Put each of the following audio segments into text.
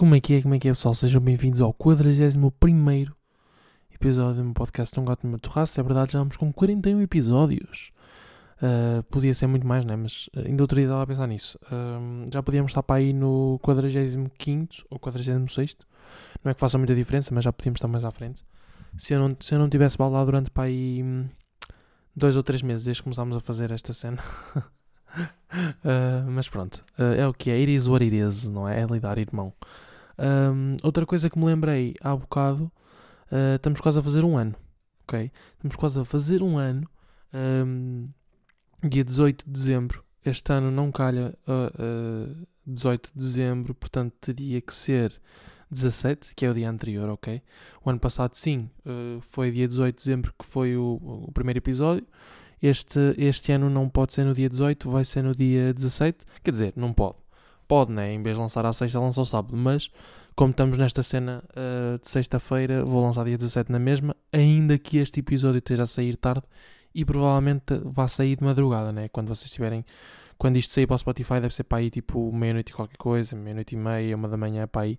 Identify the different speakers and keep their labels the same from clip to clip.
Speaker 1: Como é que é, como é que é pessoal? Sejam bem-vindos ao 41 episódio do meu podcast Um Gato no meu. É verdade, já vamos com 41 episódios. Uh, podia ser muito mais, né? Mas uh, ainda outro dia estava a pensar nisso. Uh, já podíamos estar para aí no 45 ou 46. Não é que faça muita diferença, mas já podíamos estar mais à frente. Se eu não, se eu não tivesse baldado durante para aí hum, dois ou três meses desde que começámos a fazer esta cena. Uh, mas pronto, uh, é o que é. It is what não é? É lidar, irmão. Um, outra coisa que me lembrei há bocado, uh, estamos quase a fazer um ano, ok? Estamos quase a fazer um ano, um, dia 18 de dezembro. Este ano não calha uh, 18 de dezembro, portanto teria que ser 17, que é o dia anterior, ok? O ano passado, sim, foi dia 18 de dezembro que foi o, o primeiro episódio. Este, este ano não pode ser no dia 18, vai ser no dia 17. Quer dizer, não pode. Pode, né? Em vez de lançar à sexta, lança ao sábado. Mas, como estamos nesta cena uh, de sexta-feira, vou lançar dia 17 na mesma. Ainda que este episódio esteja a sair tarde e provavelmente vá sair de madrugada, né? Quando vocês tiverem. Quando isto sair para o Spotify, deve ser para aí tipo meia-noite e qualquer coisa, meia-noite e meia, uma da manhã para aí.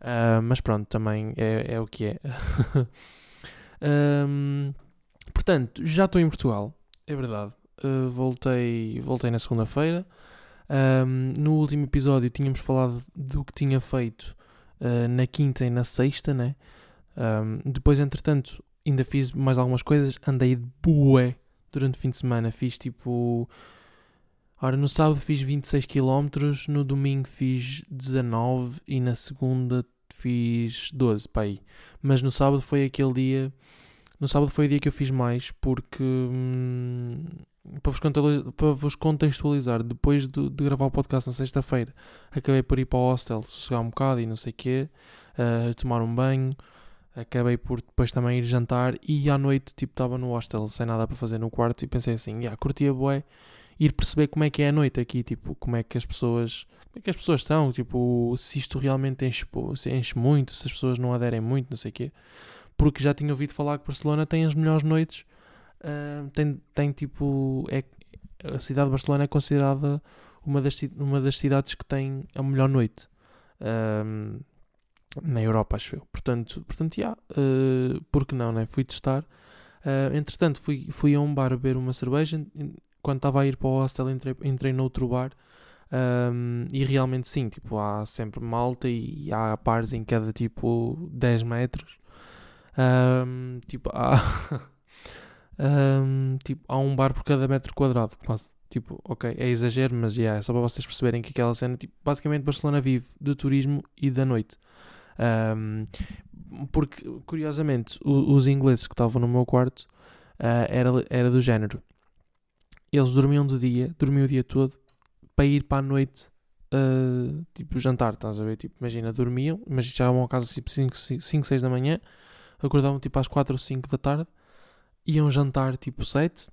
Speaker 1: Uh, mas pronto, também é, é o que é. um, portanto, já estou em Portugal. É verdade. Uh, voltei, voltei na segunda-feira. Um, no último episódio tínhamos falado do que tinha feito uh, na quinta e na sexta, né? Um, depois, entretanto, ainda fiz mais algumas coisas. Andei de bué durante o fim de semana. Fiz tipo. Ora, no sábado fiz 26 km, no domingo fiz 19 e na segunda fiz 12 para aí. Mas no sábado foi aquele dia no sábado foi o dia que eu fiz mais porque. Hum, para, vos contextualizar, depois de, de gravar o podcast na sexta-feira, acabei por ir para o hostel, sossegar um bocado e não sei o quê, uh, tomar um banho. Acabei por depois também ir jantar e à noite, tipo, estava no hostel sem nada para fazer no quarto e pensei assim, yeah, curtia bué ir perceber como é que é a noite aqui, tipo, como é que as pessoas, como é que as pessoas estão, tipo, se isto realmente enche, se enche muito, se as pessoas não aderem muito, não sei o quê porque já tinha ouvido falar que Barcelona tem as melhores noites. Uh, tem, tem tipo. É, a cidade de Barcelona é considerada uma das, uma das cidades que tem a melhor noite. Uh, na Europa, acho eu. Portanto, portanto yeah, uh, porque não, né? Fui testar. Uh, entretanto, fui, fui a um bar beber uma cerveja. Quando estava a ir para o hostel, entrei, entrei noutro bar. Um, e realmente sim, tipo, há sempre malta e, e há pares em cada tipo 10 metros. Um, tipo, há, um, tipo, há um bar por cada metro quadrado, quase. Tipo, ok, é exagero, mas yeah, é só para vocês perceberem que aquela cena, tipo, basicamente Barcelona vive de turismo e da noite. Um, porque, curiosamente, o, os ingleses que estavam no meu quarto uh, era, era do género. Eles dormiam de dia, dormiam o dia todo, para ir para a noite, uh, tipo, jantar, estás a ver? Tipo, imagina, dormiam, mas chegavam a casa tipo 5, 6 da manhã, acordavam tipo às 4 ou 5 da tarde, iam jantar tipo 7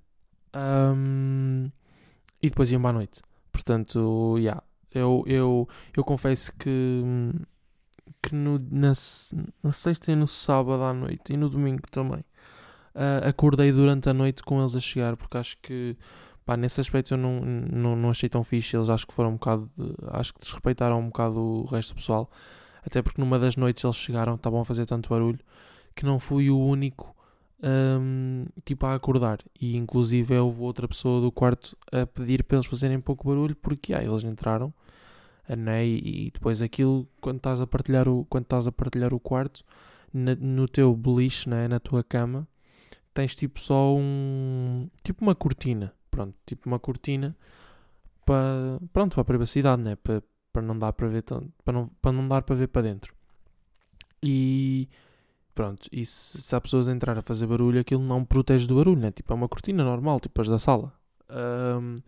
Speaker 1: um, e depois iam para a noite. Portanto, yeah, eu, eu, eu confesso que, que no, na, na sexta e no sábado à noite e no domingo também uh, acordei durante a noite com eles a chegar, porque acho que pá, nesse aspecto eu não, não, não achei tão fixe. Eles acho que foram um bocado, acho que desrespeitaram um bocado o resto do pessoal, até porque numa das noites eles chegaram, estavam a fazer tanto barulho que não fui o único um, tipo a acordar. E inclusive houve outra pessoa do quarto a pedir para eles fazerem pouco barulho porque ah, eles entraram né, e depois aquilo quando estás a partilhar o, quando estás a partilhar o quarto na, no teu beliche, né, na tua cama tens tipo só um tipo uma cortina pronto, tipo uma cortina para pronto, para a privacidade né, para, para não dar para ver tanto, para não, para não dar para ver para dentro e Pronto, e se, se há pessoas a entrar a fazer barulho, aquilo não protege do barulho, né? Tipo, é uma cortina normal, tipo as da sala. Um,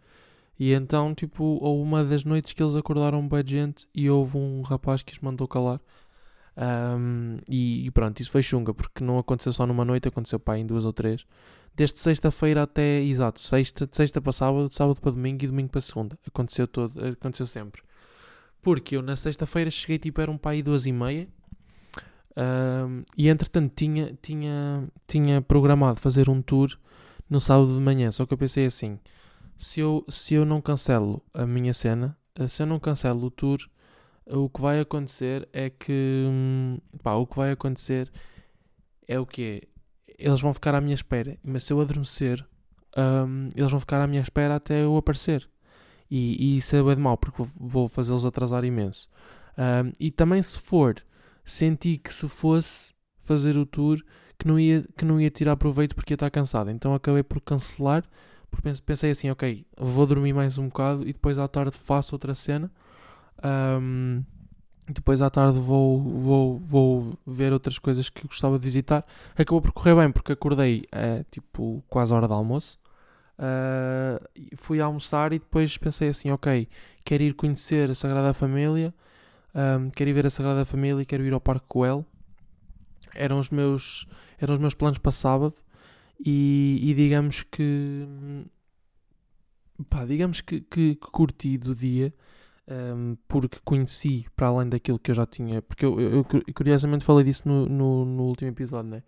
Speaker 1: e então, tipo, houve uma das noites que eles acordaram bem gente e houve um rapaz que os mandou calar. Um, e, e, pronto, isso foi chunga, porque não aconteceu só numa noite, aconteceu pá, em duas ou três. Desde sexta-feira até, exato, sexta, sexta para sábado, sábado para domingo e domingo para segunda. Aconteceu todo, aconteceu sempre. Porque eu na sexta-feira cheguei, tipo, era um pai duas e meia e entretanto tinha, tinha, tinha programado fazer um tour no sábado de manhã, só que eu pensei assim: se eu, se eu não cancelo a minha cena, uh, se eu não cancelo o tour, o que vai acontecer é que. hum, Pá, o que vai acontecer é o quê? Eles vão ficar à minha espera. Mas se eu adormecer, hum, eles vão ficar à minha espera até eu aparecer. E, e isso é bem de mal, porque vou- fazê-los atrasar imenso. Hum, e também se for, senti que se fosse fazer o tour, que não ia, que não ia tirar proveito porque ia estar cansado. Então acabei por cancelar, porque pens- pensei assim, ok, vou dormir mais um bocado e depois à tarde faço outra cena. Hum, depois à tarde vou, vou, vou ver outras coisas que gostava de visitar. Acabou por correr bem porque acordei eh, tipo quase à hora de almoço. E fui almoçar e depois pensei assim, ok, quero ir conhecer a Sagrada Família, ahm, quero ir ver a Sagrada Família, quero ir ao Parque Coel. Eram os meus, eram os meus planos para sábado e, e digamos que pá, digamos que, que, que curti do dia ahm, porque conheci para além daquilo que eu já tinha, porque eu, eu- eu cu- curiosamente falei disso no, no, no último episódio, né?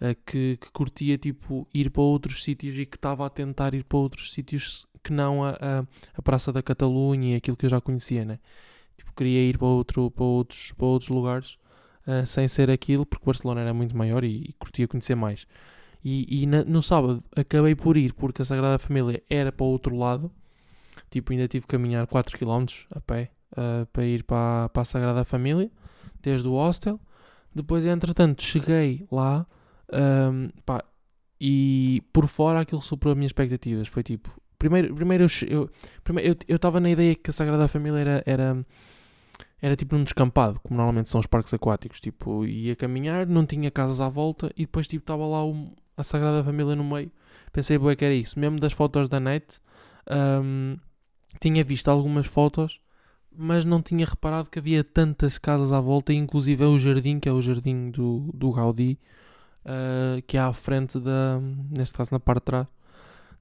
Speaker 1: Ah, que, que curtia tipo ir para outros sítios e que estava a tentar ir para outros sítios que não a, a, a Praça da Catalunha e aquilo que eu já conhecia, né? Tipo, queria ir para, outro, para, outros, para outros lugares ah, sem ser aquilo, porque Barcelona era muito maior e, e curtia conhecer mais. E, e na- no sábado acabei por ir porque a Sagrada Família era para o outro lado, tipo, ainda tive que caminhar 4 km a pé ah, para ir para, para a Sagrada Família, desde o hostel. Depois, entretanto, cheguei lá ahm, pá, e por fora aquilo superou as minhas expectativas. Foi tipo, primeiro, primeiro eu estava na ideia que a Sagrada Família era, era, era tipo num descampado, como normalmente são os parques aquáticos. Tipo, ia caminhar, não tinha casas à volta e depois tipo estava lá um- a Sagrada Família no meio. Pensei, boa, que era isso. Mesmo das fotos da net, ahm, tinha visto algumas fotos, mas não tinha reparado que havia tantas casas à volta, inclusive é o jardim, que é o jardim do, do Gaudí, ah, que é à frente da, neste caso na parte de trás,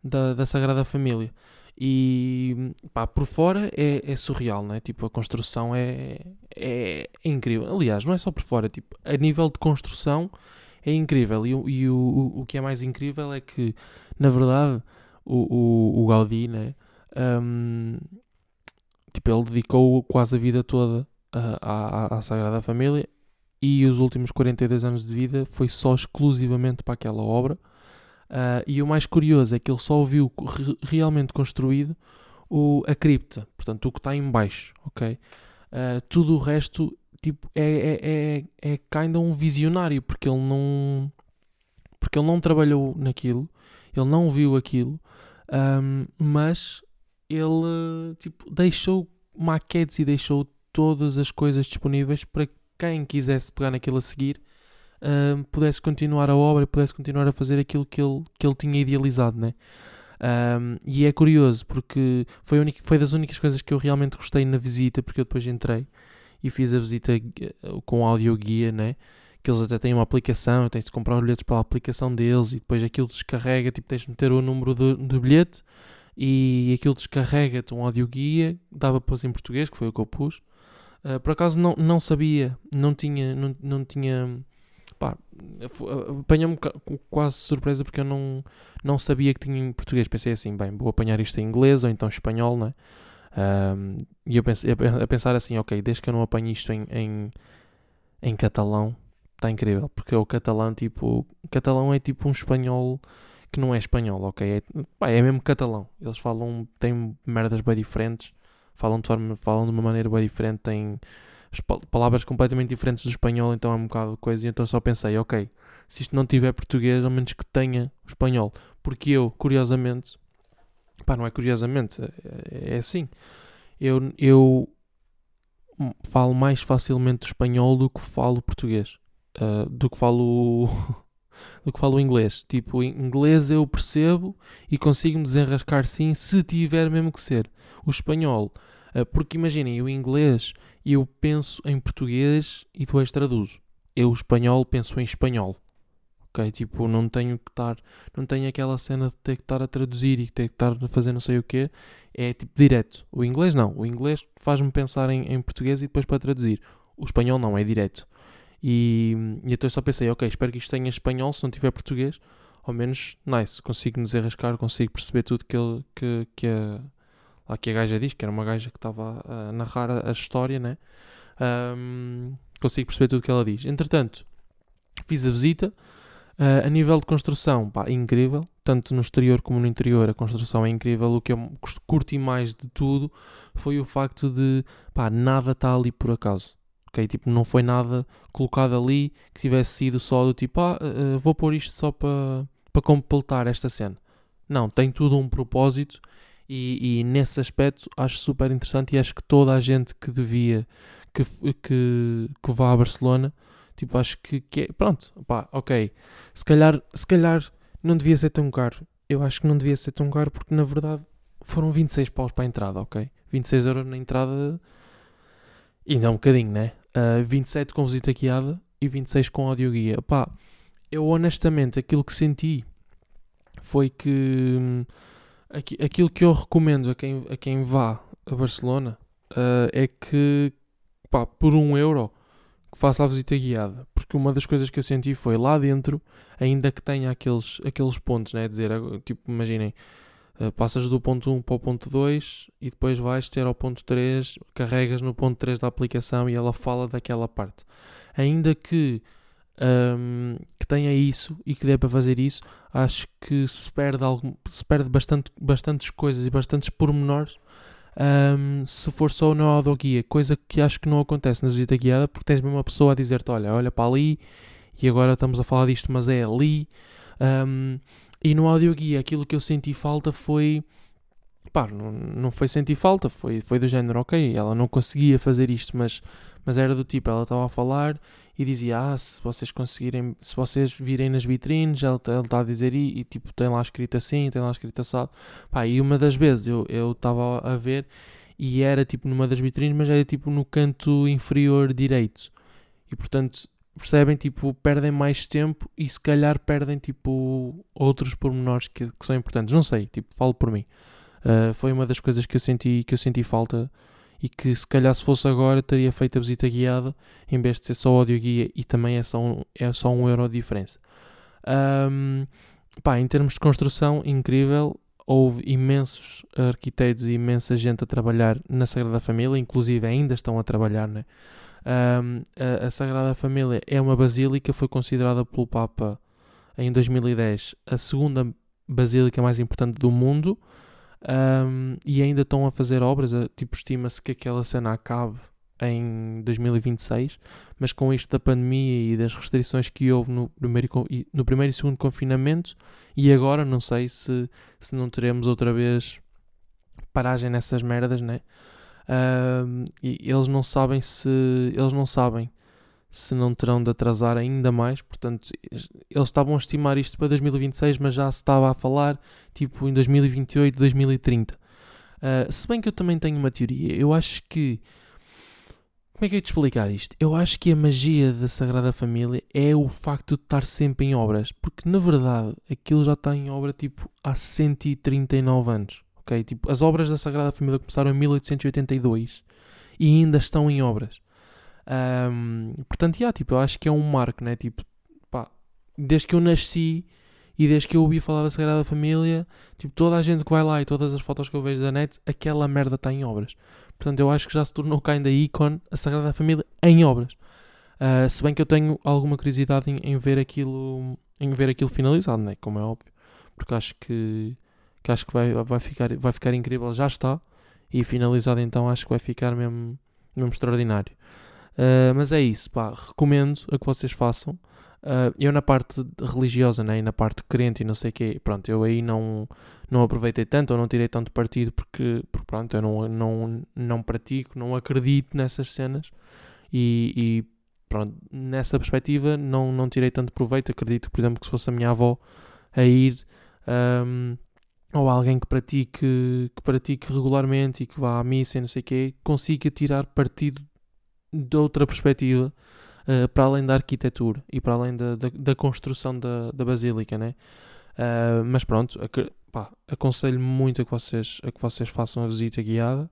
Speaker 1: da, da Sagrada Família. E pá, por fora é, é surreal, né? Tipo, a construção é, é, é incrível. Aliás, não é só por fora, tipo, a nível de construção é incrível. E, e o, o, o que é mais incrível é que, na verdade, o, o, o Gaudí, né? Ahm, tipo, ele dedicou quase a vida toda à, à, à Sagrada Família e os últimos 42 anos de vida foi só exclusivamente para aquela obra. Ah, e o mais curioso é que ele só viu re- realmente construído o, a cripta, portanto, o que está em baixo, ok? Ah, tudo o resto tipo, é, é, é, é ainda um visionário, porque ele não porque ele não trabalhou naquilo, ele não viu aquilo, ahm, mas ele tipo, deixou maquetes e deixou todas as coisas disponíveis para quem quisesse pegar naquilo a seguir pudesse continuar a obra e pudesse continuar a fazer aquilo que ele, que ele tinha idealizado, né? Ahm, e é curioso porque foi, única, foi das únicas coisas que eu realmente gostei na visita, porque eu depois entrei e fiz a visita eh, com áudio guia, né? Que eles até têm uma aplicação, tens de comprar os bilhetes pela aplicação deles e depois aquilo descarrega, tipo, tens de meter o número do, do bilhete e aquilo descarrega-te um áudio guia, dava para em português, que foi o que eu pus. Ah, por acaso não, não sabia, não tinha, não, não tinha, pá, com quase surpresa porque eu não, não sabia que tinha em português. Pensei assim, bem, vou apanhar isto em inglês ou então espanhol, né? Ahm, e eu pensei, a pensar assim, ok, desde que eu não apanhe isto em, em, em catalão, está incrível, porque o catalão, tipo, catalão é tipo um espanhol que não é espanhol, ok? É, pá, é mesmo catalão. Eles falam, têm merdas bem diferentes, falam de, forma, falam de uma maneira bem diferente, têm palavras completamente diferentes do espanhol, então é um bocado coisa. E então só pensei, ok, se isto não tiver português, ao menos que tenha espanhol. Porque eu, curiosamente, pá, não é curiosamente, é, é assim, eu, eu falo mais facilmente espanhol do que falo português, ah, do que falo do que falo inglês. Tipo, inglês eu percebo e consigo me desenrascar sim, se tiver mesmo que ser. O espanhol, porque imaginem, o inglês eu penso em português e depois traduzo. Eu, o espanhol, penso em espanhol. Ok? Tipo, não tenho que estar, não tenho aquela cena de ter que estar a traduzir e ter que estar a fazer não sei o quê. É tipo direto. O inglês não. O inglês faz-me pensar em, em português e depois para traduzir. O espanhol não, é direto. E, e então eu só pensei, ok, espero que isto tenha espanhol, se não tiver português, ao menos, nice, consigo nos arriscar, consigo perceber tudo que, ele, que, que, a, lá que a gaja diz, que era uma gaja que estava a narrar a, a história, né? Um, consigo perceber tudo o que ela diz. Entretanto, fiz a visita. Uh, a nível de construção, pá, incrível. Tanto no exterior como no interior, a construção é incrível. O que eu curti mais de tudo foi o facto de, pá, nada está ali por acaso. Ok? Tipo, não foi nada colocado ali que tivesse sido só do tipo, ah, uh, vou pôr isto só para completar esta cena. Não, tem tudo um propósito e, e, nesse aspecto acho super interessante e acho que toda a gente que devia que, que, que vá a Barcelona, tipo, acho que, que é, pronto, pá, ok, se calhar, se calhar não devia ser tão caro. Eu acho que não devia ser tão caro porque na verdade foram 26 paus para a entrada, ok? 26 euros na entrada ainda é um bocadinho, né? Uh, ah, 27 com visita guiada e 26 com audioguia. Pá, eu honestamente aquilo que senti foi que hum, aquilo que eu recomendo a quem, a quem vá a Barcelona uh, é que pá, por um euro faça a visita guiada. Porque uma das coisas que eu senti foi lá dentro, ainda que tenha aqueles, aqueles pontos, né? Dizer, tipo, imaginem, uh, passas do ponto 1 para o ponto 2 e depois vais ter ao ponto 3, carregas no ponto 3 da aplicação e ela fala daquela parte. Ainda que um, que tenha isso e que dê para fazer isso, acho que se perde, algo, se perde bastante, bastantes coisas e bastantes pormenores um, se for só no audioguia, coisa que acho que não acontece na visita guiada, porque tens mesmo uma pessoa a dizer-te: olha, olha para ali, e agora estamos a falar disto, mas é ali. Um, e no audioguia, aquilo que eu senti falta foi. Pá, não, não foi sentir falta, foi, foi do género, ok, ela não conseguia fazer isto, mas, mas era do tipo, ela estava a falar e dizia: Ah, se vocês conseguirem, se vocês virem nas vitrines, ele está a dizer e, e, tipo, tem lá escrito assim, tem lá escrito assado. Pá, e uma das vezes eu estava a ver e era tipo numa das vitrines, mas era tipo no canto inferior direito. E portanto, percebem, tipo, perdem mais tempo e se calhar perdem tipo outros pormenores que, que são importantes. Não sei, tipo, falo por mim. Uh, foi uma das coisas que eu senti, que eu senti falta e que se calhar se fosse agora teria feito a visita guiada em vez de ser só áudio guia e também é só um, é só um euro de diferença. Um, pá, em termos de construção, incrível. Houve imensos arquitetos e imensa gente a trabalhar na Sagrada Família, inclusive ainda estão a trabalhar, né? Um, a, a Sagrada Família é uma basílica, foi considerada pelo Papa em 2010 a segunda basílica mais importante do mundo um, e ainda estão a fazer obras, tipo, estima-se que aquela cena acabe em 2026, mas com isto da pandemia e das restrições que houve no primeiro, no primeiro e segundo confinamento, e agora não sei se, se não teremos outra vez paragem nessas merdas, né? E eles não sabem se eles não sabem se não terão de atrasar ainda mais. Portanto, eles estavam a estimar isto para 2026, mas já se estava a falar tipo em 2028, 2030. Uh, se bem que eu também tenho uma teoria, eu acho que. Como é que eu ia te explicar isto? Eu acho que a magia da Sagrada Família é o facto de estar sempre em obras, porque na verdade aquilo já está em obra tipo há 139 anos. ok? Tipo, as obras da Sagrada Família começaram em 1882 e ainda estão em obras. Um, portanto, yeah, tipo, eu acho que é um marco, né? Tipo, pá, desde que eu nasci e desde que eu ouvi falar da Sagrada Família, tipo, toda a gente que vai lá e todas as fotos que eu vejo da net, aquela merda está em obras. Portanto, eu acho que já se tornou cá ainda ícone a Sagrada Família em obras. Uh, se bem que eu tenho alguma curiosidade em, em, ver aquilo em ver aquilo finalizado, né? como é óbvio, porque acho que, que acho que vai, vai, ficar, vai ficar incrível, já está, e finalizado então acho que vai ficar mesmo, mesmo extraordinário. Uh, mas é isso, pá, recomendo a que vocês façam. Uh, eu na parte religiosa, né, e na parte crente e não sei o quê, pronto, eu aí não, não aproveitei tanto ou não tirei tanto partido porque, porque pronto, eu não, não, não pratico, não acredito nessas cenas e, e pronto, nessa perspectiva não, não tirei tanto proveito. Acredito, por exemplo, que se fosse a minha avó a ir um, ou alguém que pratique, que pratique regularmente e que vá à missa e não sei o quê, consiga tirar partido de outra perspectiva uh, para além da arquitetura e para além da, da, da construção da, da basílica, né? Uh, mas pronto, pá, aconselho muito a que, vocês, a que vocês façam a visita guiada,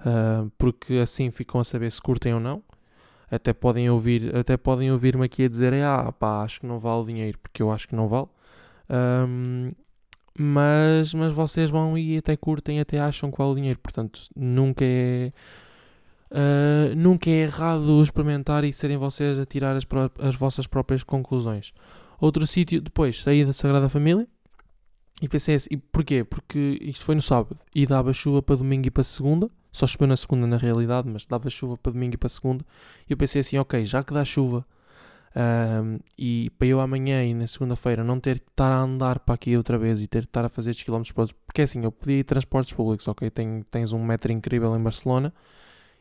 Speaker 1: uh, porque assim ficam a saber se curtem ou não. Até podem ouvir, até podem ouvir-me aqui a dizer, ah, pá, acho que não vale o dinheiro, porque eu acho que não vale. Um, mas, mas vocês vão e até curtem, até acham qual é o dinheiro. Portanto, nunca é. Uh, nunca é errado experimentar e serem vocês a tirar as, as vossas próprias conclusões. Outro sítio, depois, saí da Sagrada Família e pensei assim, e porquê? Porque isto foi no sábado e dava chuva para domingo e para segunda, só choveu na segunda na realidade, mas dava chuva para domingo e para segunda, e eu pensei assim, ok, já que dá chuva um, e para eu amanhã e na segunda-feira não ter que estar a andar para aqui outra vez e ter que estar a fazer estes quilómetros para porque assim, eu ir transportes públicos, ok, tens um metro incrível em Barcelona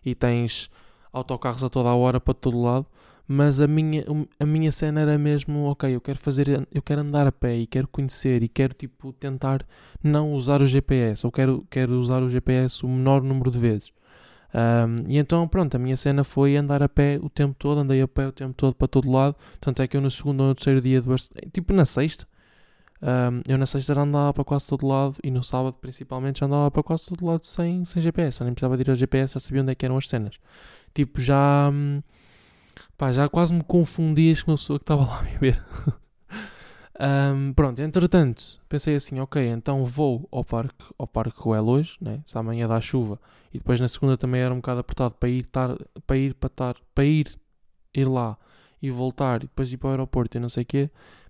Speaker 1: e tens autocarros a toda a hora para todo lado, mas a minha, a minha cena era mesmo, ok, eu quero fazer, eu quero andar a pé e quero conhecer e quero tipo tentar não usar o GPS, ou quero, quero usar o GPS o menor número de vezes. Um, e então, pronto, a minha cena foi andar a pé o tempo todo, andei a pé o tempo todo para todo lado. Tanto é que eu no segundo ou no terceiro dia, de tipo na sexta, um, eu na sexta andava para quase todo lado e no sábado principalmente já andava para quase todo lado sem, sem GPS. Eu nem precisava de ir ao GPS, já sabia onde é que eram as cenas. Tipo, já. Pá, já quase me confundias com a pessoa que estava lá a viver. Um, pronto, entretanto, pensei assim, ok, então vou ao Parque, ao parque Roel hoje, né? se amanhã dá chuva, e depois na segunda também era um bocado apertado para ir, tar, para ir, para tar, para ir, ir lá e voltar, e depois ir para o aeroporto e não sei o quê.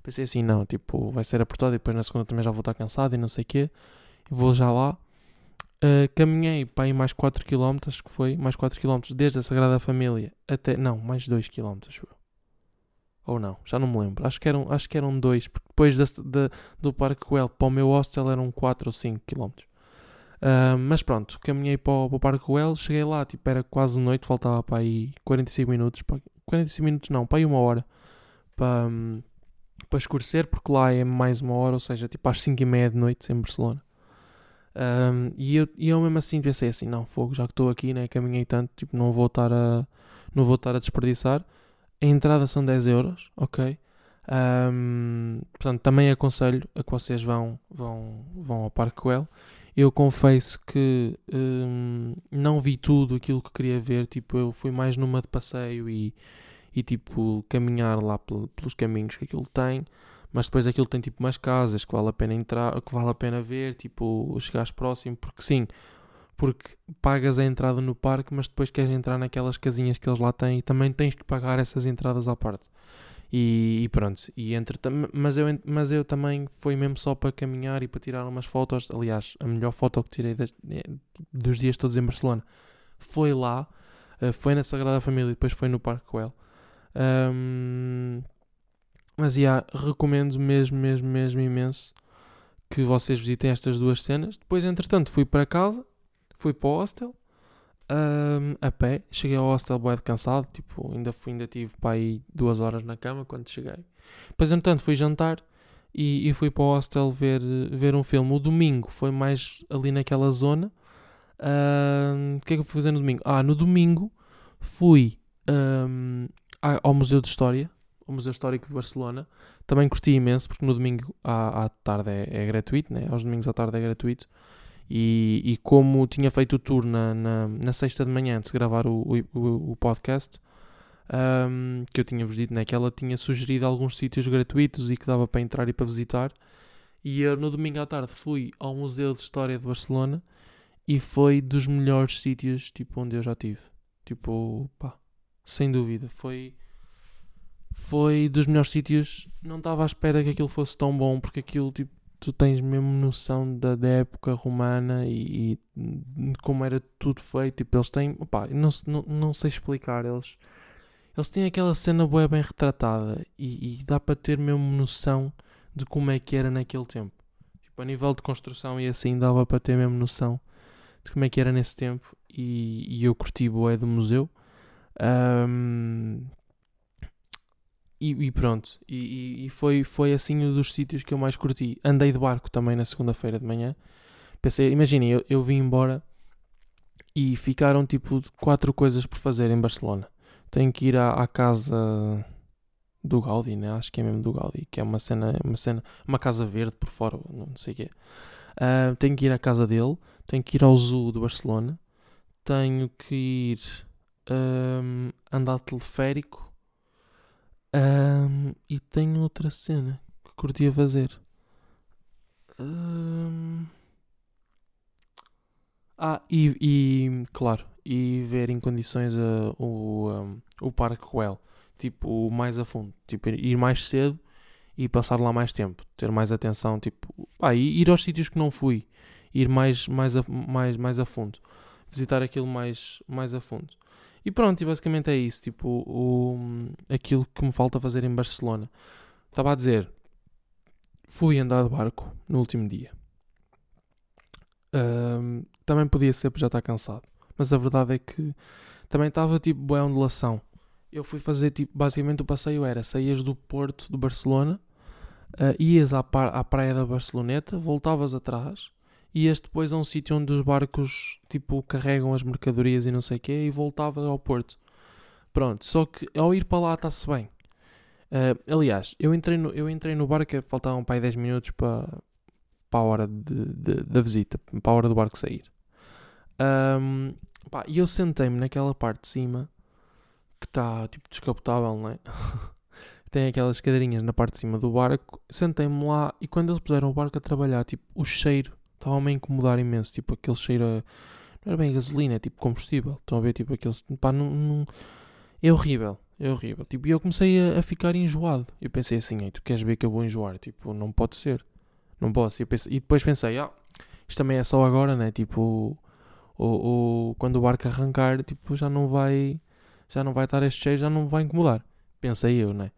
Speaker 1: Pensei assim, não, tipo, vai ser apertado, e depois na segunda também já vou estar cansado e não sei o quê. E vou já lá. Uh, caminhei para aí mais 4 km, que foi, mais 4 km desde a Sagrada Família até, não, mais 2 km, ou não, já não me lembro. Acho que eram, acho que eram dois, porque depois da, da, do Parque Well para o meu hostel eram 4 ou 5 km. Uh, mas pronto, caminhei para o, para o Parque Well, cheguei lá, tipo, era quase noite, faltava para aí 45 minutos, para, 45 minutos não, para aí uma hora para, um, para escurecer, porque lá é mais uma hora, ou seja, tipo às 5 e meia de noite em Barcelona. Um, e, eu, e eu mesmo assim pensei assim, não, fogo, já que estou aqui, né, caminhei tanto, tipo, não vou estar a, não vou estar a desperdiçar. A entrada são 10 euros, ok? Um, portanto, também aconselho a que vocês vão, vão, vão ao Parque Coel. Eu confesso que um, não vi tudo aquilo que queria ver. Tipo, eu fui mais numa de passeio e, e tipo, caminhar lá pelos caminhos que aquilo tem. Mas depois aquilo tem tipo umas casas que vale a pena entrar, que vale a pena ver, tipo, chegares próximo, porque sim, porque pagas a entrada no parque, mas depois queres entrar naquelas casinhas que eles lá têm e também tens que pagar essas entradas à parte. E, e pronto, e entre, mas, eu, mas eu também fui mesmo só para caminhar e para tirar umas fotos. Aliás, a melhor foto que tirei das, eh, dos dias todos em Barcelona foi lá, eh, foi na Sagrada Família e depois foi no Parque Coel. Um, mas yeah, recomendo mesmo, mesmo, mesmo imenso que vocês visitem estas duas cenas. Depois, entretanto, fui para casa fui para o hostel um, a pé. Cheguei ao hostel de cansado, tipo, ainda fui, ainda tive para aí duas horas na cama quando cheguei. Depois, entanto, fui jantar e, e, fui para o hostel ver, ver um filme. O domingo foi mais ali naquela zona. O que é que eu fui fazer no domingo? Ah, no domingo fui um, ao Museu de História, ao Museu Histórico de Barcelona. Também curti imenso, porque no domingo à, à tarde é, é gratuito, né? aos domingos à tarde é gratuito. E, e como tinha feito o tour na, na, na, sexta de manhã antes de gravar o, o, o podcast, um, que eu tinha-vos dito, né, que ela tinha sugerido alguns sítios gratuitos e que dava para entrar e para visitar. E eu no domingo à tarde fui ao Museu de História de Barcelona e foi dos melhores sítios tipo, onde eu já tive. Tipo, pá, sem dúvida. Foi, foi dos melhores sítios. Não estava à espera que aquilo fosse tão bom, porque aquilo tipo, tu tens mesmo noção da, da época romana e, e, como era tudo feito. Tipo, eles têm. Opá, não, não, não sei explicar. Eles, eles têm aquela cena boa bem retratada e, e, dá para ter mesmo noção de como é que era naquele tempo. Tipo, a nível de construção e assim dava para ter mesmo noção de como é que era nesse tempo. E, e eu curti boé do museu. Um, e, e, pronto, e, e, foi, foi assim um dos sítios que eu mais curti. Andei de barco também na segunda-feira de manhã. Pensei, imaginem, eu, eu vim embora e ficaram tipo quatro coisas por fazer em Barcelona. Tenho que ir à, à casa do Gaudi, né? acho que é mesmo do Gaudi, que é uma cena, uma cena, uma casa verde por fora, não sei o quê. Uh, tenho que ir à casa dele, tenho que ir ao zoo de Barcelona, tenho que ir um, andar teleférico um, e tenho outra cena que curtia fazer. Hum... Ah, e, e, claro, e ver em condições uh, o, um, o Parque Well, tipo, mais a fundo, tipo, ir mais cedo e passar lá mais tempo, ter mais atenção, tipo, ah, ir aos sítios que não fui, ir mais, mais, a, mais, mais a fundo, visitar aquilo mais, mais a fundo. E pronto, e basicamente é isso, tipo, o, aquilo que me falta fazer em Barcelona. Estava a dizer, fui andar de barco no último dia. Um, também podia ser porque já está cansado. Mas a verdade é que também estava tipo boa ondulação. Eu fui fazer tipo, basicamente o passeio era saías do Porto de Barcelona, uh, ias à, à praia da Barceloneta, voltavas atrás, ias depois a um sítio onde os barcos tipo carregam as mercadorias e não sei o quê e voltavas ao Porto. Pronto, só que ao ir para lá está-se bem. Uh, aliás, eu entrei, no, eu entrei no barco, faltavam para aí 10 minutos para, para a hora de, de, da visita, para a hora do barco sair. Um, pá, e eu sentei-me naquela parte de cima que está tipo descapotável, não é? Tem aquelas cadeirinhas na parte de cima do barco. Sentei-me lá e quando eles puseram o barco a trabalhar, tipo, o cheiro estava-me a incomodar imenso. Tipo, aquele cheiro a, Não era bem gasolina, é tipo combustível. Estão a ver, tipo, aqueles. Pá, não, não... É horrível. É horrível. Tipo, e eu comecei a, a, ficar enjoado. Eu pensei assim, tu queres ver que eu vou enjoar? Tipo, não pode ser. Não posso. E, pensei, e depois pensei, ah, isto também é só agora, né? Tipo, ou, quando o barco arrancar, tipo, já não vai, já não vai estar este cheiro, já não vai incomodar. Pensei eu, né?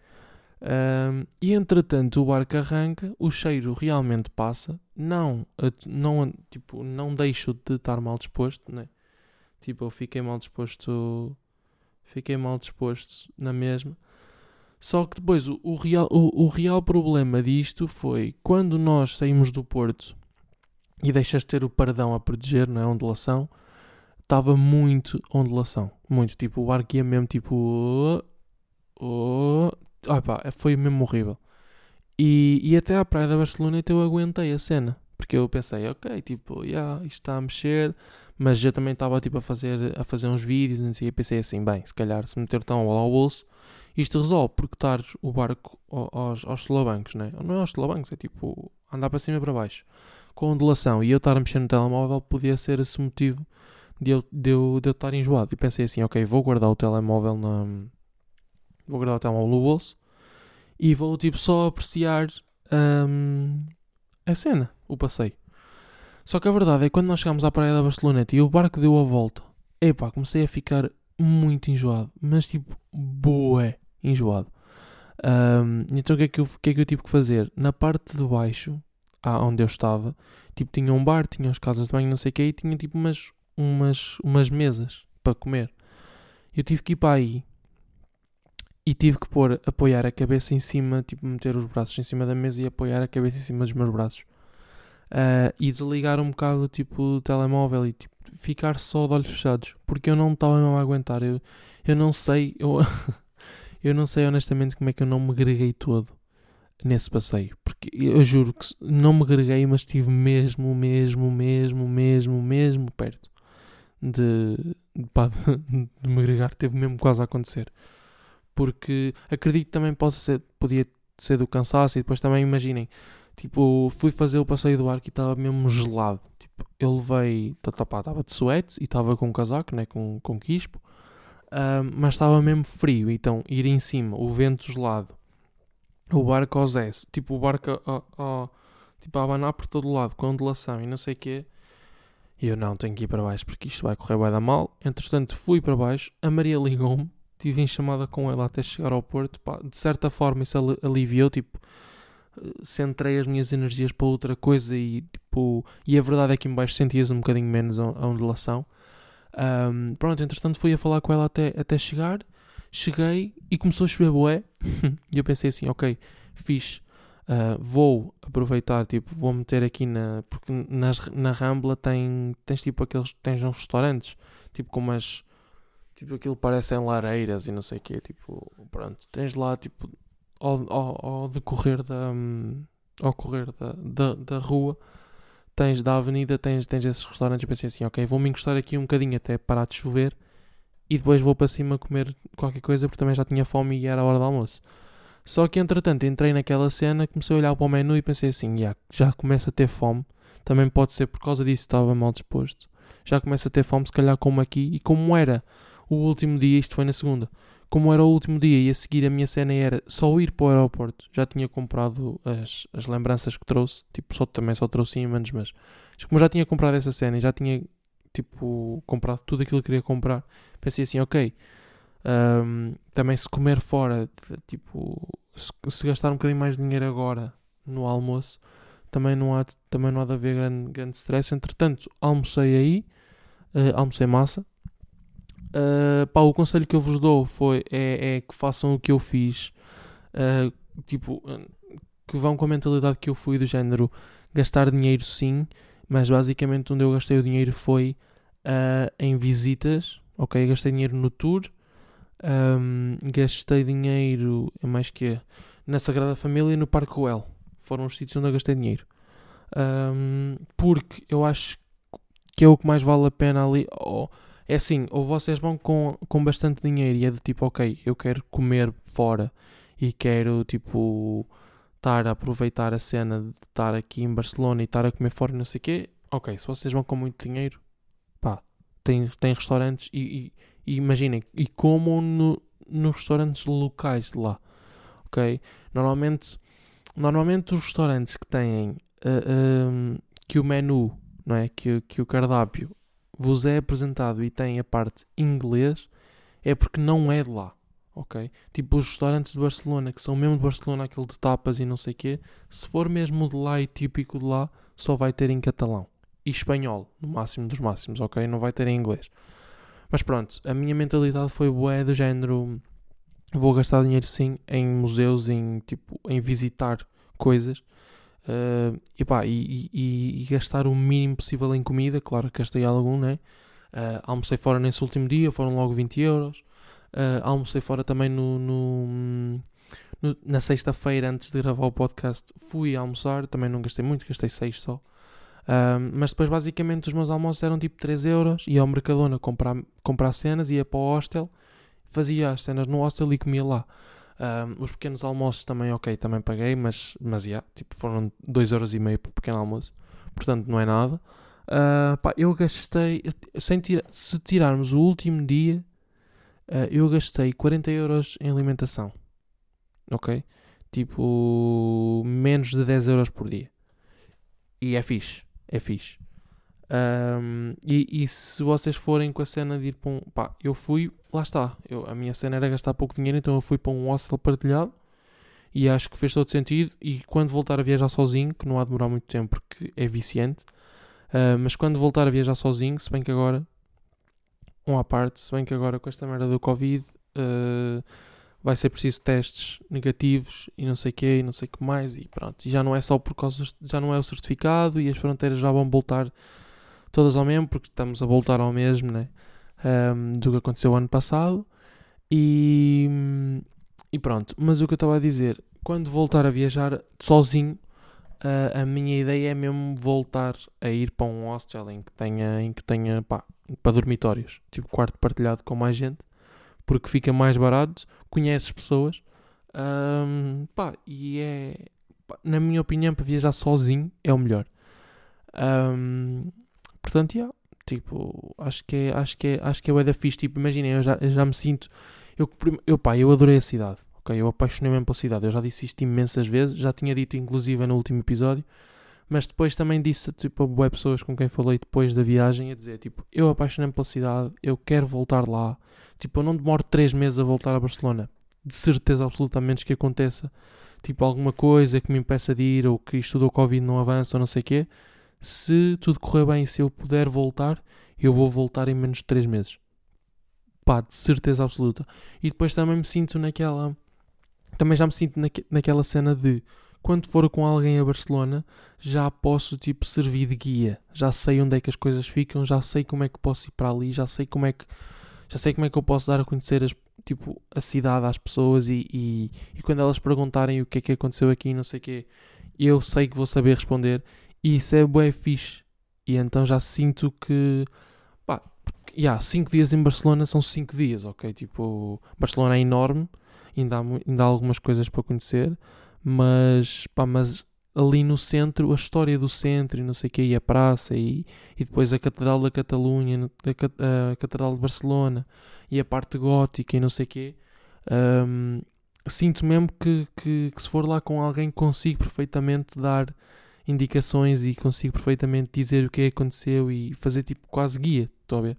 Speaker 1: Um, e entretanto o barco arranca, o cheiro realmente passa, não, não, tipo, não deixo de estar mal disposto, né? Tipo, eu fiquei mal disposto, fiquei mal disposto na mesma. Só que depois o, o, real, o, o real problema disto foi quando nós saímos do Porto e deixas de ter o paradão a proteger, não é? Ondulação, estava muito ondulação. Muito. Tipo, o barco ia mesmo tipo. Oh, oh, oh pá, foi mesmo horrível. E, e até à praia da Barcelona eu aguentei a cena. Porque eu pensei, ok, tipo, yeah, isto está a mexer, mas eu também estava tipo, a, fazer, a fazer uns vídeos e pensei assim, bem, se calhar se meter tão ao bolso, isto resolve porque estar o barco aos, aos solavancos, né? não é aos solavancos, é tipo andar para cima e para baixo, com ondulação, e eu estar a mexer no telemóvel podia ser esse motivo de eu, de, eu, de eu estar enjoado. E pensei assim, ok, vou guardar o telemóvel na... Vou guardar o telemóvel no bolso e vou tipo só apreciar um, a cena, o passeio. Só que a verdade é que quando nós chegámos à praia da Barceloneta e o barco deu a volta, epá, comecei a ficar muito enjoado, mas tipo, boé enjoado. Um, então o que, é que, eu, que é que eu tive que fazer? Na parte de baixo, onde eu estava, tipo, tinha um bar, tinha as casas de banho, não sei o que, e tinha tipo umas, umas, umas mesas para comer. Eu tive que ir para aí e tive que pôr, apoiar a cabeça em cima, tipo, meter os braços em cima da mesa e apoiar a cabeça em cima dos meus braços. Uh, e desligar um bocado tipo, o telemóvel e tipo, ficar só de olhos fechados, porque eu não estava a aguentar. Eu, eu não sei, eu, eu não sei honestamente como é que eu não me greguei todo nesse passeio, porque eu juro que não me greguei, mas estive mesmo, mesmo, mesmo, mesmo, mesmo perto de, de, pá, de me agregar, teve mesmo quase a acontecer. Porque acredito também possa ser, podia ser do cansaço e depois também imaginem, tipo, fui fazer o passeio do arco e estava mesmo gelado. Tipo, eu levei, estava de suetes e estava com um casaco, né, com, com quispo, um, mas estava mesmo frio, então ir em cima, o vento gelado, o barco aos S, tipo o barco a, a, tipo, a abanar por todo lado, com ondulação e não sei o quê, e eu não tenho que ir para baixo porque isto vai correr vai dar mal. Entretanto, fui para baixo, a Maria ligou-me, tive em chamada com ela até chegar ao Porto. Pá, de certa forma, isso aliviou. Tipo, centrei as minhas energias para outra coisa e, tipo, e a verdade é que em baixo sentias um bocadinho menos a, a ondulação. Um, pronto, entretanto, fui a falar com ela até, até chegar. Cheguei e começou a chover boé. e eu pensei assim: ok, fixe. Uh, vou aproveitar, tipo, vou meter aqui na. Porque nas, na Rambla tem, tens tipo aqueles. Tens uns restaurantes, tipo com umas. Tipo aquilo parecem lareiras e não sei o quê. Tipo, pronto. Tens lá, tipo, ao, ao, ao decorrer da. Ao correr da, da, da rua, tens da avenida, tens, tens esses restaurantes. Eu pensei assim, ok, vou-me encostar aqui um bocadinho até parar de chover e depois vou para cima comer qualquer coisa porque também já tinha fome e era a hora do almoço. Só que entretanto entrei naquela cena, comecei a olhar para o menu e pensei assim: yeah, já começo a ter fome. Também pode ser por causa disso, estava mal disposto. Já começo a ter fome, se calhar como aqui. E como era o último dia, isto foi na segunda, como era o último dia e a seguir a minha cena era só ir para o aeroporto. Já tinha comprado as, as lembranças que trouxe, tipo, só, também só trouxe ímãs, mas como já tinha comprado essa cena e já tinha, tipo, comprado tudo aquilo que queria comprar, pensei assim, ok, um, também se comer fora, tipo, se, se, gastar um bocadinho mais de dinheiro agora no almoço, também não há, também não há de haver grande, grande stress. Entretanto, almocei aí, uh, almocei massa. Uh, pá, o conselho que eu vos dou foi, é, é que façam o que eu fiz, uh, tipo, que vão com a mentalidade que eu fui do género gastar dinheiro sim, mas basicamente onde eu gastei o dinheiro foi em visitas, ok? Gastei dinheiro no tour, um, gastei dinheiro, é mais que na Sagrada Família e no Parque Roel. Foram os sítios onde eu gastei dinheiro. Um, porque eu acho que é o que mais vale a pena ali. Ou, é assim, ou vocês vão com, com bastante dinheiro e é do tipo, ok, eu quero comer fora e quero tipo estar a aproveitar a cena de estar aqui em Barcelona e estar a comer fora não sei o quê. Ok, se vocês vão com muito dinheiro, pá, tem, tem restaurantes e, e imaginem, e comam no, nos restaurantes locais de lá, ok? Normalmente, normalmente os restaurantes que têm uh, eh, um, ehm, que o menu, não é? Que, que o cardápio vos é apresentado e tem a parte inglês, é porque não é de lá, ok? Tipo os restaurantes de Barcelona, que são mesmo de Barcelona, aquele de tapas e não sei o quê, se for mesmo de lá e típico de lá, só vai ter em catalão e espanhol, no máximo dos máximos, ok? Não vai ter em inglês. Mas pronto, a minha mentalidade foi boa do género. Vou gastar dinheiro sim em museus, em, tipo, em visitar coisas. Uh, e, pá, e, e, e, gastar o mínimo possível em comida. Claro que gastei algum, né? Uh, almocei fora nesse último dia, foram logo 20 euros. Uh, almocei fora também no, no, no na sexta-feira, antes de gravar o podcast, fui almoçar. Também não gastei muito, gastei 6 só. Um, mas depois, basicamente, os meus almoços eram tipo 3 euros. Ia ao Mercadona comprar, comprar cenas, ia para o hostel, fazia as cenas no hostel e comia lá. Os pequenos almoços também, ok, também paguei, mas, mas yeah, tipo, foram 2 euros e meio para o pequeno almoço. Portanto, não é nada. Uh, pá, eu gastei, sem tira, se tirarmos o último dia, uh, eu gastei 40 euros em alimentação. Ok? Tipo, menos de 10 euros por dia. E é fixe é fixe. Um, e, e, se vocês forem com a cena de ir para um. pá, eu fui, lá está. Eu, a minha cena era gastar pouco dinheiro, então eu fui para um hostel partilhado e acho que fez todo sentido. E quando voltar a viajar sozinho, que não há de demorar muito tempo porque é viciante, uh, mas quando voltar a viajar sozinho, se bem que agora, um à parte, se bem que agora com esta merda do Covid. Uh, vai ser preciso testes negativos e não sei o quê e não sei o que mais e pronto. E já não é só por causa, já não é o certificado e as fronteiras já vão voltar todas ao mesmo porque estamos a voltar ao mesmo, né? Um, do que aconteceu ano passado e, e pronto. Mas o que eu estava a dizer, quando voltar a viajar sozinho, uh, a minha ideia é mesmo voltar a ir para um hostel em que tenha, em que tenha pá, para dormitórios, tipo quarto partilhado com mais gente porque fica mais barato, conheces pessoas, um, pá, e é, na minha opinião, para viajar sozinho é o melhor. Um, portanto, yeah, tipo, acho que é, acho que é, acho que é o da fixe, tipo, imaginem, eu já, eu já me sinto, eu, eu, pá, eu adorei a cidade, ok, eu apaixonei mesmo pela cidade, eu já disse isto imensas vezes, já tinha dito inclusive no último episódio, mas depois também disse tipo, a boas pessoas com quem falei depois da viagem a dizer tipo, eu apaixonei-me pela cidade, eu quero voltar lá. Tipo, eu não demoro 3 meses a voltar a Barcelona. De certeza absolutamente que aconteça tipo alguma coisa que me impeça de ir ou que isto do Covid não avança ou não sei o quê. Se tudo correr bem, se eu puder voltar, eu vou voltar em menos de 3 meses. Pá, de certeza absoluta. E depois também me sinto naquela. Também já me sinto naque, naquela cena de quando for com alguém a Barcelona, já posso tipo servir de guia. Já sei onde é que as coisas ficam, já sei como é que posso ir para ali, já sei como é que já sei como é que eu posso dar a conhecer as, tipo, a cidade às pessoas e, e, e quando elas perguntarem o que é que aconteceu aqui, não sei o quê, eu sei que vou saber responder e isso é bué fixe. E então já sinto que pá, 5 yeah, dias em Barcelona são 5 dias, ok? Tipo, Barcelona é enorme ainda há, ainda há algumas coisas para conhecer, mas, pá, mas ali no centro, a história do centro e não sei o que, e a praça, e, e depois a Catedral da Catalunha, a Catedral de Barcelona, e a parte gótica e não sei o que, um, sinto mesmo que, que, que, se for lá com alguém consigo perfeitamente dar indicações e consigo perfeitamente dizer o que é aconteceu e fazer tipo quase guia, estou a ver?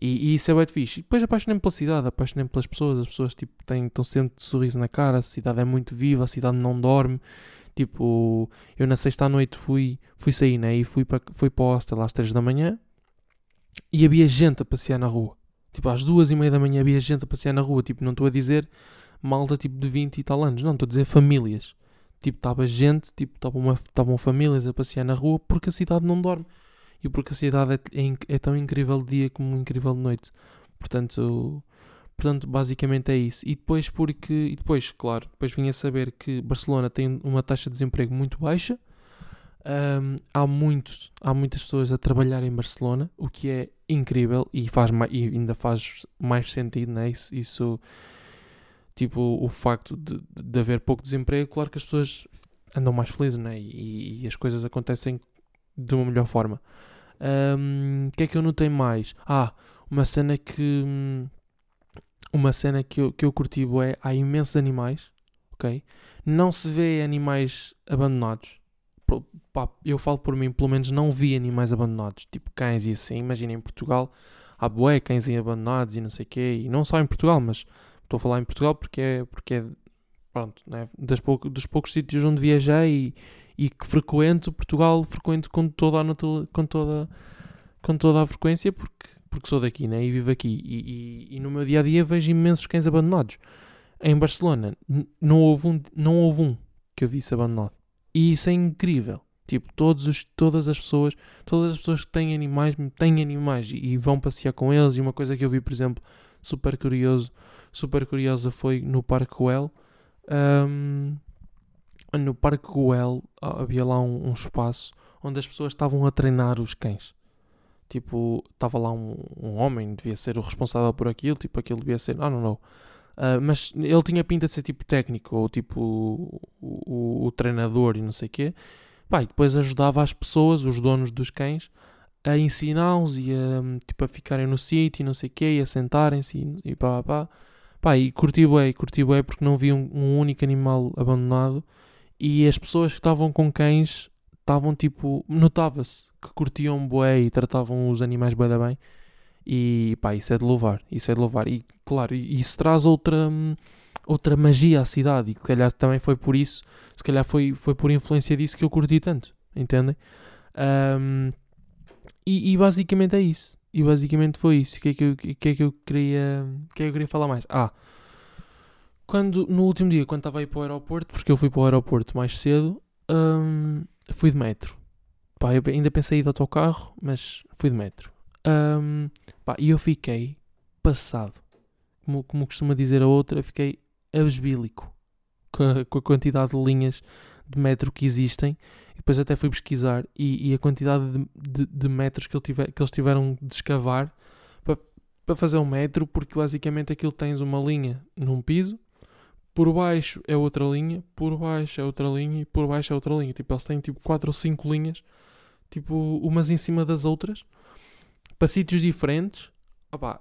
Speaker 1: E, e, isso é bem fixe. E depois apaixonei-me pela cidade, apaixonei-me pelas pessoas, as pessoas tipo, têm, estão sempre de sorriso na cara, a cidade é muito viva, a cidade não dorme. Tipo, eu na sexta à noite fui, fui sair, né? E fui para, fui para o hostel às três da manhã e havia gente a passear na rua. Tipo, às duas e meia da manhã havia gente a passear na rua. Tipo, não estou a dizer malta tipo de 20 e tal anos, não, estou a dizer famílias. Tipo, estava gente, tipo, estavam famílias a passear na rua porque a cidade não dorme e porque a cidade é, é, é, tão incrível de dia como incrível de noite. Portanto, portanto, basicamente é isso. E depois porque, e depois, claro, depois vim a saber que Barcelona tem uma taxa de desemprego muito baixa. Um, há, muito, há muitas pessoas a trabalhar em Barcelona, o que é incrível e, faz e ainda faz mais sentido, né? Isso, isso tipo, o facto de, de haver pouco desemprego, claro que as pessoas andam mais felizes, né? E, e as coisas acontecem de uma melhor forma. O um, que é que eu notei mais? Ah, uma cena que. Uma cena que eu, que eu curti é há imensos animais, ok? Não se vê animais abandonados. Pá, eu falo por mim, pelo menos não vi animais abandonados, tipo cães e assim. Imagina em Portugal, há bué cães abandonados e não sei o quê. E não só em Portugal, mas estou a falar em Portugal porque é, porque é pronto, né? das pouco, dos poucos sítios onde viajei e, e que frequento Portugal, frequento com toda a, com toda, com toda a frequência porque, porque sou daqui né? e vivo aqui. E, e, e no meu dia a dia vejo imensos cães abandonados. Em Barcelona não houve um, não houve um que eu visse abandonado. E isso é incrível. Tipo, todos os, todas as pessoas, todas as pessoas que têm animais, têm animais e, e vão passear com eles. E uma coisa que eu vi, por exemplo, super curioso, super curiosa foi no Parque Well. Um, no Parque Güell ah, havia lá um, um, espaço onde as pessoas estavam a treinar os cães. Tipo, estava lá um, um, homem, devia ser o responsável por aquilo, tipo, aquilo devia ser, não, não, não. Uh, mas ele tinha pinta de ser tipo técnico, ou tipo o, o, o treinador e não sei o quê. Pá, e depois ajudava as pessoas, os donos dos cães, a ensiná-los e a, tipo, a ficarem no sítio e não sei o quê, e a sentarem-se e, e pá, pá, pá. Pá, e curti bué, curti bué porque não vi um, um único animal abandonado e as pessoas que estavam com cães estavam tipo, notava-se que curtiam bué e tratavam os animais bué da bem. E pá, isso é de louvar, isso é de louvar. E claro, isso traz outra, outra magia à cidade. E se calhar também foi por isso, se calhar foi, foi por influência disso que eu curti tanto, entendem? Um, e, e, basicamente é isso. E basicamente foi isso. O que é que eu, que é que eu queria. Que é que eu queria falar mais? Ah, quando, no último dia, quando estava a ir para o aeroporto, porque eu fui para o aeroporto mais cedo, um, fui de metro. Pá, eu ainda pensei em ir de autocarro, mas fui de metro. Um, pá, e eu fiquei passado. Como, como costuma dizer a outra, fiquei abesbílico com a, com a quantidade de linhas de metro que existem. Depois até fui pesquisar e, e a quantidade de, de, de metros que, tiver, que, eles tiveram de escavar para, para fazer um metro, porque basicamente aquilo tens uma linha num piso por baixo é outra linha, por baixo é outra linha e por baixo é outra linha. Tipo, eles têm tipo 4 ou 5 linhas, tipo, umas em cima das outras, para sítios diferentes.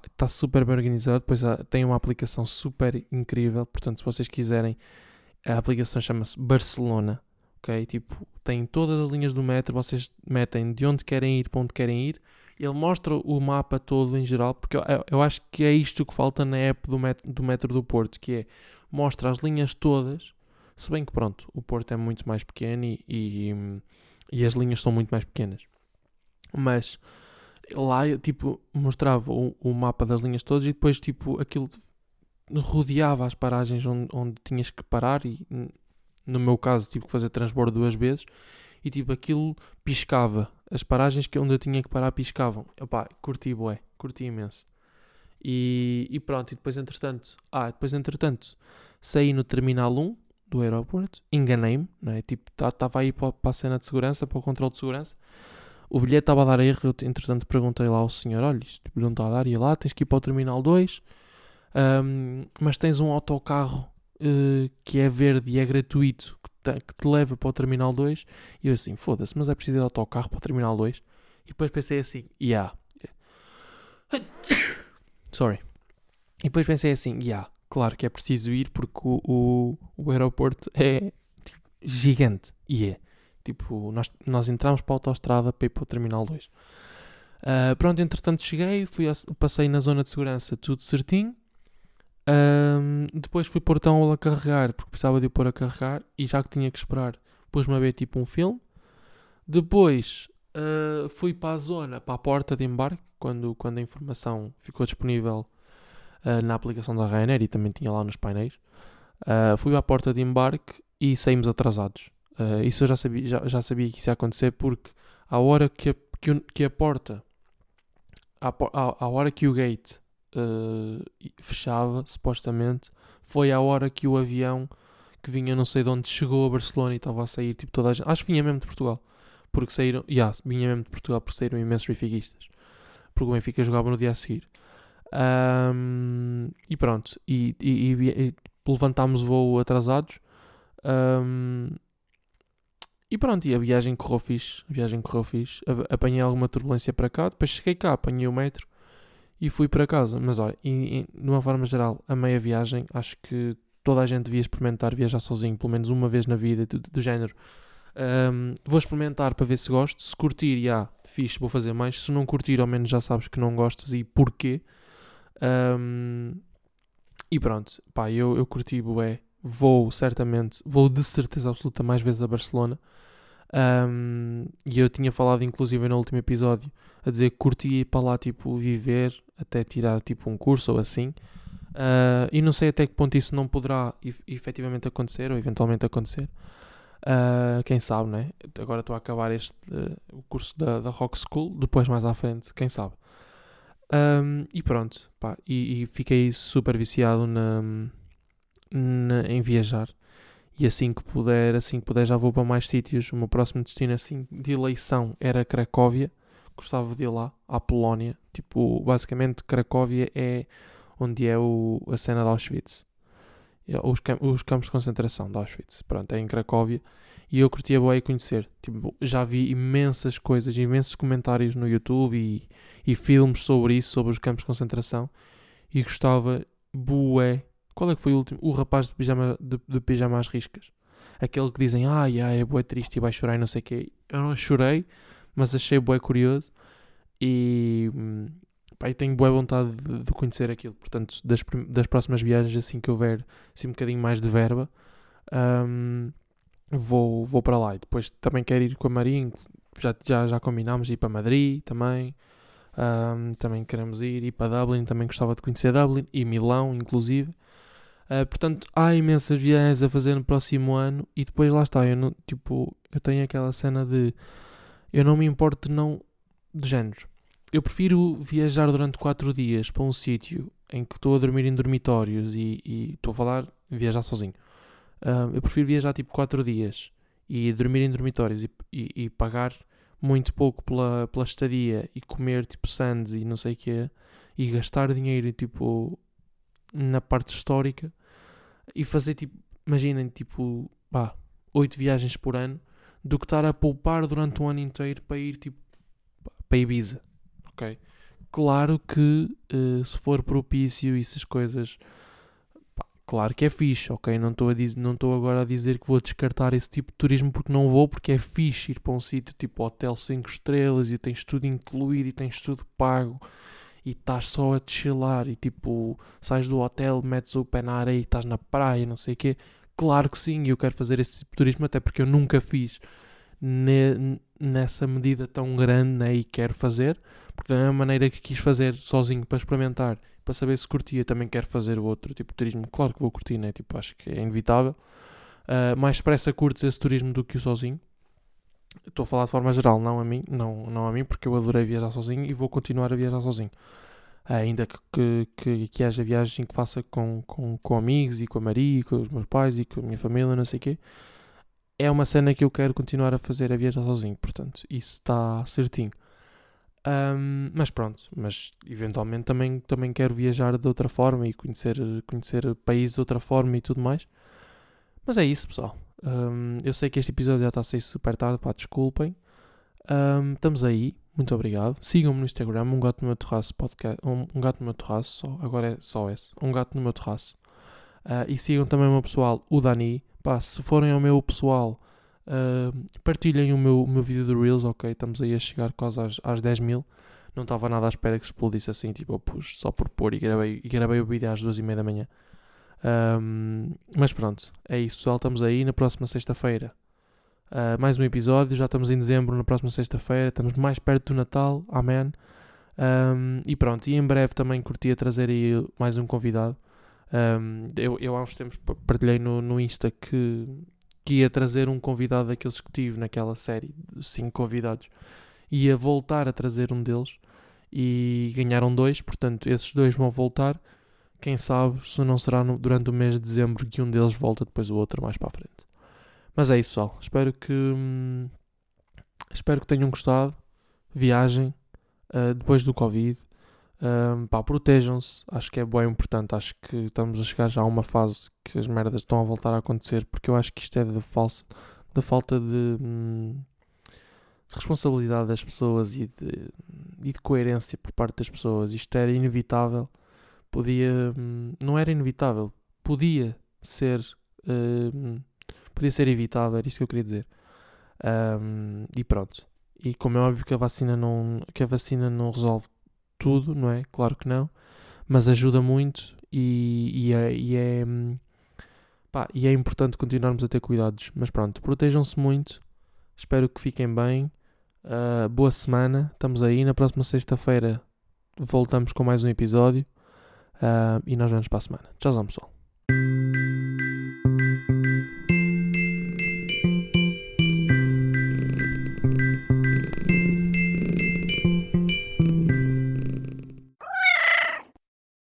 Speaker 1: está super bem organizado. Depois tem uma aplicação super incrível. Portanto, se vocês quiserem, a aplicação chama-se Barcelona. Ok? Tipo, tem todas as linhas do metro. Vocês metem de onde querem ir para onde querem ir. Ele mostra o mapa todo em geral, porque eu, eu acho que é isto que falta na app do metro, do metro do Porto, que é mostra as linhas todas, se bem que pronto, o Porto é muito mais pequeno e, e, e as linhas são muito mais pequenas. Mas lá, tipo, mostrava o, o, mapa das linhas todas e depois, tipo, aquilo rodeava as paragens onde, onde tinhas que parar e, no meu caso, tive que fazer transbordo duas vezes e, tipo, aquilo piscava. As paragens que onde eu tinha que parar piscavam. Epá, curti, bué, curti imenso. E, e pronto, e depois entretanto, ah, depois entretanto, saí no terminal 1 do aeroporto, enganei-me, não é? Tipo, estava aí para, para a cena de segurança, para o controle de segurança. O bilhete estava a dar erro, eu entretanto perguntei lá ao senhor, olha, isto tipo, não está a dar, e lá, tens que ir para o terminal 2, um, mas tens um autocarro uh, que é verde e é gratuito, que te, que te leva para o Terminal 2. E eu assim, foda-se, mas é preciso ir de autocarro para o Terminal 2. E depois pensei assim, yeah. Sorry. E depois pensei assim, yeah, claro que é preciso ir porque o, o, o aeroporto é tipo, gigante. E é. Tipo, nós, nós entramos para a autostrada para ir para o Terminal 2. Uh, ah, pronto, entretanto cheguei, fui a, passei na zona de segurança, tudo certinho. Um, depois fui pôr tão a carregar, porque precisava de o pôr a carregar e já que tinha que esperar, pus-me a ver tipo um filme. Depois uh, fui para a zona, para a porta de embarque, quando, quando a informação ficou disponível uh, na aplicação da Ryanair e também tinha lá nos painéis. Uh, fui à porta de embarque e saímos atrasados. isso eu já sabia, já, já sabia que isso ia acontecer porque à hora que a, que, que a porta, à, à hora que o gate uh, fechava, supostamente, foi à hora que o avião que vinha não sei de onde chegou a Barcelona e estava a sair, tipo toda a gente, acho que vinha mesmo de Portugal, porque saíram, yeah, vinha mesmo de Portugal porque saíram imensos benfiquistas, porque o Benfica jogava no dia a seguir. Um, e pronto, e, e, e, e levantámos o voo atrasados. Um, e pronto, e a viagem correu fixe. A viagem correu fixe. Apanhei alguma turbulência para cá. Depois cheguei cá, apanhei o metro e fui para casa. Mas olha, e, e, de uma forma geral, a meia viagem, acho que toda a gente devia experimentar viajar sozinho, pelo menos uma vez na vida, do, do género. Um, vou experimentar para ver se gosto. Se curtir, já, fixe, vou fazer mais. Se não curtir, ao menos já sabes que não gostas e porquê. Um, e pronto, pá, eu, eu curti bué. Vou certamente, vou de certeza absoluta mais vezes a Barcelona. Um, e eu tinha falado, inclusive, no último episódio, a dizer que curtia ir para lá, tipo, viver, até tirar, tipo, um curso ou assim. Uh, e não sei até que ponto isso não poderá efetivamente acontecer, ou eventualmente acontecer. Uh, quem sabe, né? Agora estou a acabar este uh, o curso da, da Rock School, depois mais à frente, quem sabe. Um, e pronto, pá, e, e, fiquei super viciado na, na, em viajar. E assim que puder, assim que puder, já vou para mais sítios. O meu próximo destino assim de eleição era Cracóvia. Gostava de ir lá, à Polónia. Tipo, basicamente Cracóvia é onde é o, a cena de Auschwitz. É, os, os campos de concentração de Auschwitz. Pronto, é em Cracóvia. E eu curtia boa conhecer. Tipo, já vi imensas coisas, imensos comentários no YouTube e, e filmes sobre isso, sobre os campos de concentração. E gostava, bué, qual é que foi o último? O rapaz de pijama, de, de pijama às riscas. Aquele que dizem, ai, ai, é bué triste e vai chorar e não sei o quê. Eu não chorei, mas achei bué curioso. E hum, pá, eu tenho boa vontade de, de, conhecer aquilo. Portanto, das, das próximas viagens, assim que houver assim, um bocadinho mais de verba, um, vou, vou para lá. E depois também quero ir com a Marinho. Já, já, já combinámos ir para Madrid também. Um, também queremos ir, ir para Dublin. Também gostava de conhecer Dublin e Milão, inclusive. Uh, portanto, há imensas viagens a fazer no próximo ano e depois lá está, eu não, tipo, eu tenho aquela cena de eu não me importo não de género. Eu prefiro viajar durante 4 dias para um sítio em que estou a dormir em dormitórios e estou a falar viajar sozinho. Uh, eu prefiro viajar tipo 4 dias e dormir em dormitórios e, e, e, pagar muito pouco pela, pela estadia e comer tipo sandes e não sei o que e gastar dinheiro tipo na parte histórica e fazer tipo, imaginem, tipo, pá, 8 viagens por ano do que estar a poupar durante um ano inteiro para ir tipo para Ibiza, ok? Claro que uh, se for propício e essas coisas, pá, claro que é fixe, ok? Não estou não estou agora a dizer que vou descartar esse tipo de turismo porque não vou, porque é fixe ir para um sítio tipo hotel 5 estrelas e tens tudo incluído e tens tudo pago e estás só a chilar e tipo, sais do hotel, metes o pé na areia e estás na praia, não sei o quê. Claro que sim, eu quero fazer esse tipo de turismo, até porque eu nunca fiz ne, nessa medida tão grande né, e quero fazer, porque da mesma maneira que quis fazer sozinho para experimentar, para saber se curtia, também quero fazer outro tipo de turismo. Claro que vou curtir, né? tipo, acho que é inevitável. Uh, mais depressa curtes esse turismo do que o sozinho. Estou a falar de forma geral, não a mim, não, não a mim, porque eu adorei viajar sozinho e vou continuar a viajar sozinho. Ainda que, que, que, que haja viagens que faça com, com, com amigos e com a Maria, e com os meus pais e com a minha família, não sei o quê. É uma cena que eu quero continuar a fazer a viajar sozinho, portanto, isso está certinho. Um, mas pronto, mas eventualmente também, também quero viajar de outra forma e conhecer, conhecer países de outra forma e tudo mais. Mas é isso, pessoal. Um, eu sei que este episódio já está a sair super tarde, pá, desculpem. Um, estamos aí, muito obrigado. Sigam-me no Instagram, um gato no meu terraço podcast, um, um, gato no meu terraço, só, agora é só esse, um gato no meu terraço. Uh, e sigam também o meu pessoal, o Dani. Pá, se forem ao meu pessoal, uh, partilhem o meu, o meu vídeo do Reels, ok? Estamos aí a chegar quase às, às 10 mil. Não estava nada à espera que explodisse assim, tipo, eu pus só por pôr e gravei, e gravei o vídeo às 2 e meia da manhã. Um, mas pronto, é isso, pessoal. Estamos aí na próxima sexta-feira. Uh, mais um episódio. Já estamos em dezembro, na próxima sexta-feira. Estamos mais perto do Natal. Amém. Um, e pronto, e em breve também curtia trazer aí mais um convidado. Um, eu, eu há uns tempos partilhei no, no Insta que, que ia trazer um convidado daqueles que tive naquela série 5 convidados. Ia voltar a trazer um deles e ganharam dois, portanto, esses dois vão voltar. Quem sabe se não será no, durante o mês de dezembro que um deles volta, depois o outro mais para a frente. Mas é isso, pessoal. Espero que. Espero que tenham gostado. Viagem. Uh, depois do Covid. Um, pá, protejam-se. Acho que é bem importante. Acho que estamos a chegar já a uma fase que as merdas estão a voltar a acontecer. Porque eu acho que isto é da, falsa, da falta de, hum, de responsabilidade das pessoas e de, e de coerência por parte das pessoas. Isto era inevitável. Podia. Hum, não era inevitável. Podia ser. Hum, podia ser evitado, era isso que eu queria dizer. Um, e pronto. E como é óbvio que a vacina não, que a vacina não resolve tudo, não é? Claro que não. Mas ajuda muito e, e é, e é, pá, e é importante continuarmos a ter cuidados. Mas pronto, protejam-se muito. Espero que fiquem bem. Uh, boa semana. Estamos aí. Na próxima sexta-feira voltamos com mais um episódio. Uh, e nós vemos para a semana. Tchau, pessoal.